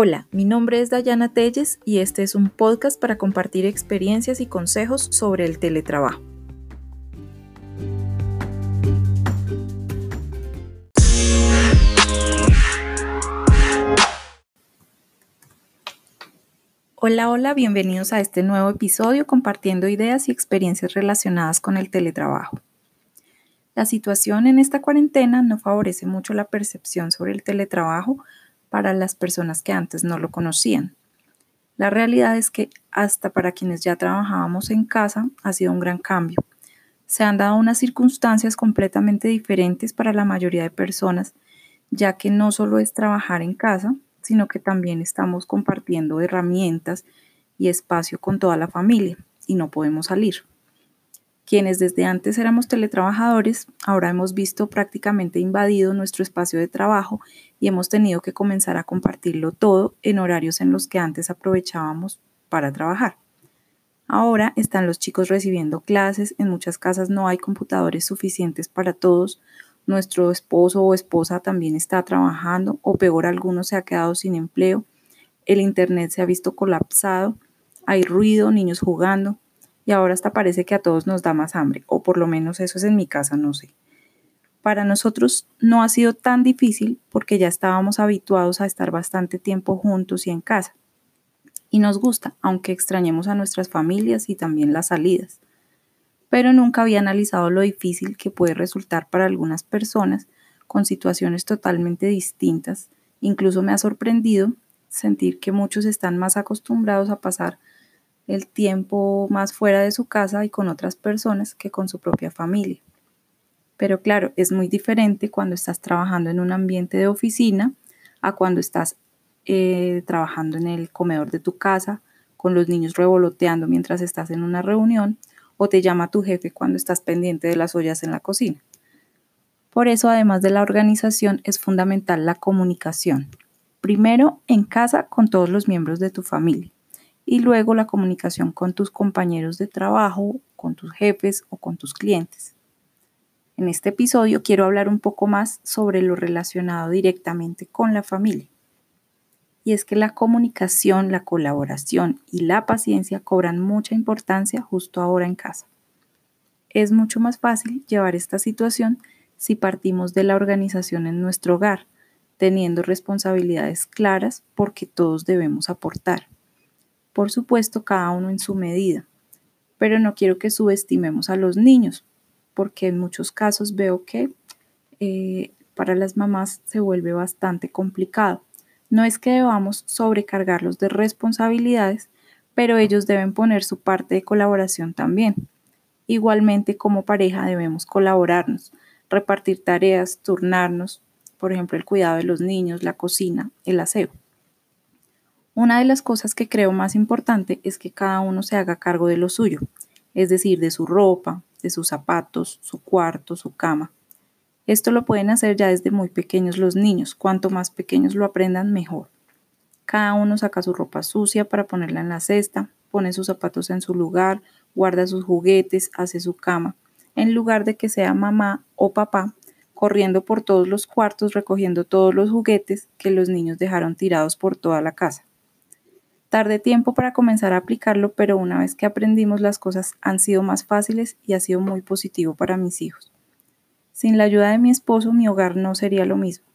Hola, mi nombre es Dayana Telles y este es un podcast para compartir experiencias y consejos sobre el teletrabajo. Hola, hola, bienvenidos a este nuevo episodio compartiendo ideas y experiencias relacionadas con el teletrabajo. La situación en esta cuarentena no favorece mucho la percepción sobre el teletrabajo para las personas que antes no lo conocían. La realidad es que hasta para quienes ya trabajábamos en casa ha sido un gran cambio. Se han dado unas circunstancias completamente diferentes para la mayoría de personas, ya que no solo es trabajar en casa, sino que también estamos compartiendo herramientas y espacio con toda la familia y no podemos salir. Quienes desde antes éramos teletrabajadores, ahora hemos visto prácticamente invadido nuestro espacio de trabajo y hemos tenido que comenzar a compartirlo todo en horarios en los que antes aprovechábamos para trabajar. Ahora están los chicos recibiendo clases, en muchas casas no hay computadores suficientes para todos, nuestro esposo o esposa también está trabajando o peor alguno se ha quedado sin empleo, el Internet se ha visto colapsado, hay ruido, niños jugando, y ahora hasta parece que a todos nos da más hambre, o por lo menos eso es en mi casa, no sé. Para nosotros no ha sido tan difícil porque ya estábamos habituados a estar bastante tiempo juntos y en casa. Y nos gusta, aunque extrañemos a nuestras familias y también las salidas. Pero nunca había analizado lo difícil que puede resultar para algunas personas con situaciones totalmente distintas. Incluso me ha sorprendido sentir que muchos están más acostumbrados a pasar el tiempo más fuera de su casa y con otras personas que con su propia familia. Pero claro, es muy diferente cuando estás trabajando en un ambiente de oficina a cuando estás eh, trabajando en el comedor de tu casa, con los niños revoloteando mientras estás en una reunión o te llama tu jefe cuando estás pendiente de las ollas en la cocina. Por eso, además de la organización, es fundamental la comunicación. Primero, en casa con todos los miembros de tu familia y luego la comunicación con tus compañeros de trabajo, con tus jefes o con tus clientes. En este episodio quiero hablar un poco más sobre lo relacionado directamente con la familia. Y es que la comunicación, la colaboración y la paciencia cobran mucha importancia justo ahora en casa. Es mucho más fácil llevar esta situación si partimos de la organización en nuestro hogar, teniendo responsabilidades claras porque todos debemos aportar por supuesto cada uno en su medida. Pero no quiero que subestimemos a los niños, porque en muchos casos veo que eh, para las mamás se vuelve bastante complicado. No es que debamos sobrecargarlos de responsabilidades, pero ellos deben poner su parte de colaboración también. Igualmente como pareja debemos colaborarnos, repartir tareas, turnarnos, por ejemplo el cuidado de los niños, la cocina, el aseo. Una de las cosas que creo más importante es que cada uno se haga cargo de lo suyo, es decir, de su ropa, de sus zapatos, su cuarto, su cama. Esto lo pueden hacer ya desde muy pequeños los niños, cuanto más pequeños lo aprendan mejor. Cada uno saca su ropa sucia para ponerla en la cesta, pone sus zapatos en su lugar, guarda sus juguetes, hace su cama, en lugar de que sea mamá o papá corriendo por todos los cuartos recogiendo todos los juguetes que los niños dejaron tirados por toda la casa. Tardé tiempo para comenzar a aplicarlo, pero una vez que aprendimos las cosas han sido más fáciles y ha sido muy positivo para mis hijos. Sin la ayuda de mi esposo mi hogar no sería lo mismo,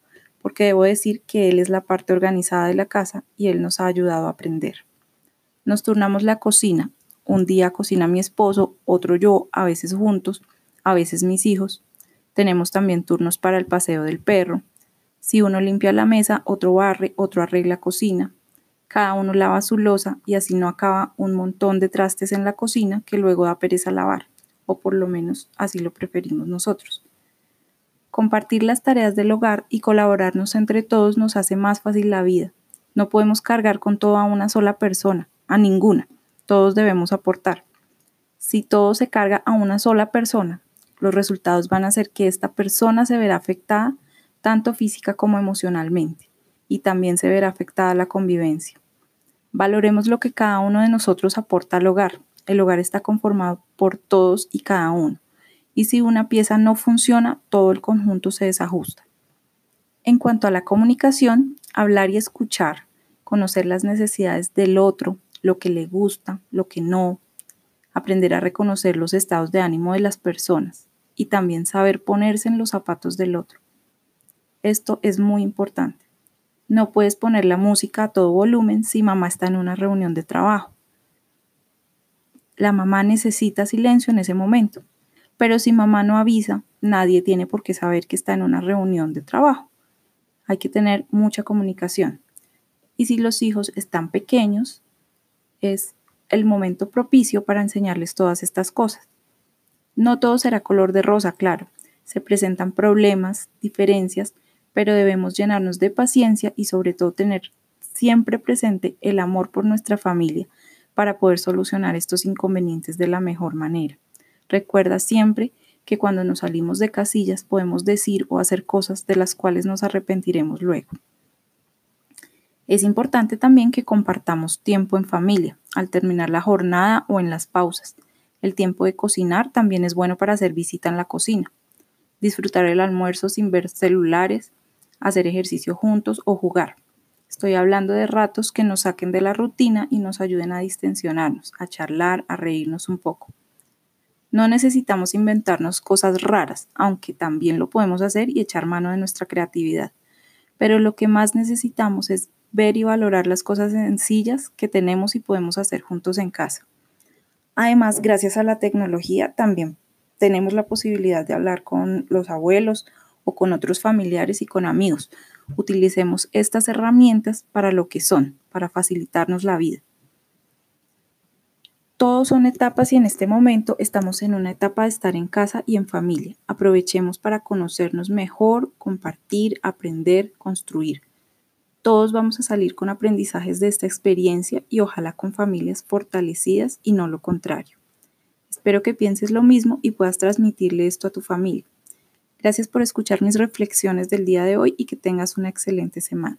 porque debo decir que él es la parte organizada de la casa y él nos ha ayudado a aprender. Nos turnamos la cocina. Un día cocina mi esposo, otro yo, a veces juntos, a veces mis hijos. Tenemos también turnos para el paseo del perro. Si uno limpia la mesa, otro barre, otro arregla cocina, cada uno lava su losa y así no acaba un montón de trastes en la cocina que luego da pereza lavar, o por lo menos así lo preferimos nosotros. Compartir las tareas del hogar y colaborarnos entre todos nos hace más fácil la vida. No podemos cargar con todo a una sola persona, a ninguna. Todos debemos aportar. Si todo se carga a una sola persona, los resultados van a ser que esta persona se verá afectada tanto física como emocionalmente y también se verá afectada la convivencia. Valoremos lo que cada uno de nosotros aporta al hogar. El hogar está conformado por todos y cada uno. Y si una pieza no funciona, todo el conjunto se desajusta. En cuanto a la comunicación, hablar y escuchar conocer las necesidades del otro, lo que le gusta, lo que no, aprender a reconocer los estados de ánimo de las personas y también saber ponerse en los zapatos del otro. Esto es muy importante. No puedes poner la música a todo volumen si mamá está en una reunión de trabajo. La mamá necesita silencio en ese momento, pero si mamá no avisa, nadie tiene por qué saber que está en una reunión de trabajo. Hay que tener mucha comunicación. Y si los hijos están pequeños, es el momento propicio para enseñarles todas estas cosas. No todo será color de rosa, claro. Se presentan problemas, diferencias, pero debemos llenarnos de paciencia y sobre todo tener siempre presente el amor por nuestra familia para poder solucionar estos inconvenientes de la mejor manera. Recuerda siempre que cuando nos salimos de casillas podemos decir o hacer cosas de las cuales nos arrepentiremos luego. Es importante también que compartamos tiempo en familia, al terminar la jornada o en las pausas. El tiempo de cocinar también es bueno para hacer visita en la cocina. Disfrutar el almuerzo sin ver celulares, hacer ejercicio juntos o jugar. Estoy hablando de ratos que nos saquen de la rutina y nos ayuden a distensionarnos, a charlar, a reírnos un poco. No necesitamos inventarnos cosas raras, aunque también lo podemos hacer y echar mano de nuestra creatividad. Pero lo que más necesitamos es ver y valorar las cosas sencillas que tenemos y podemos hacer juntos en casa. Además, gracias a la tecnología también tenemos la posibilidad de hablar con los abuelos o con otros familiares y con amigos. Utilicemos estas herramientas para lo que son, para facilitarnos la vida. Todos son etapas y en este momento estamos en una etapa de estar en casa y en familia. Aprovechemos para conocernos mejor, compartir, aprender, construir. Todos vamos a salir con aprendizajes de esta experiencia y ojalá con familias fortalecidas y no lo contrario. Espero que pienses lo mismo y puedas transmitirle esto a tu familia. Gracias por escuchar mis reflexiones del día de hoy y que tengas una excelente semana.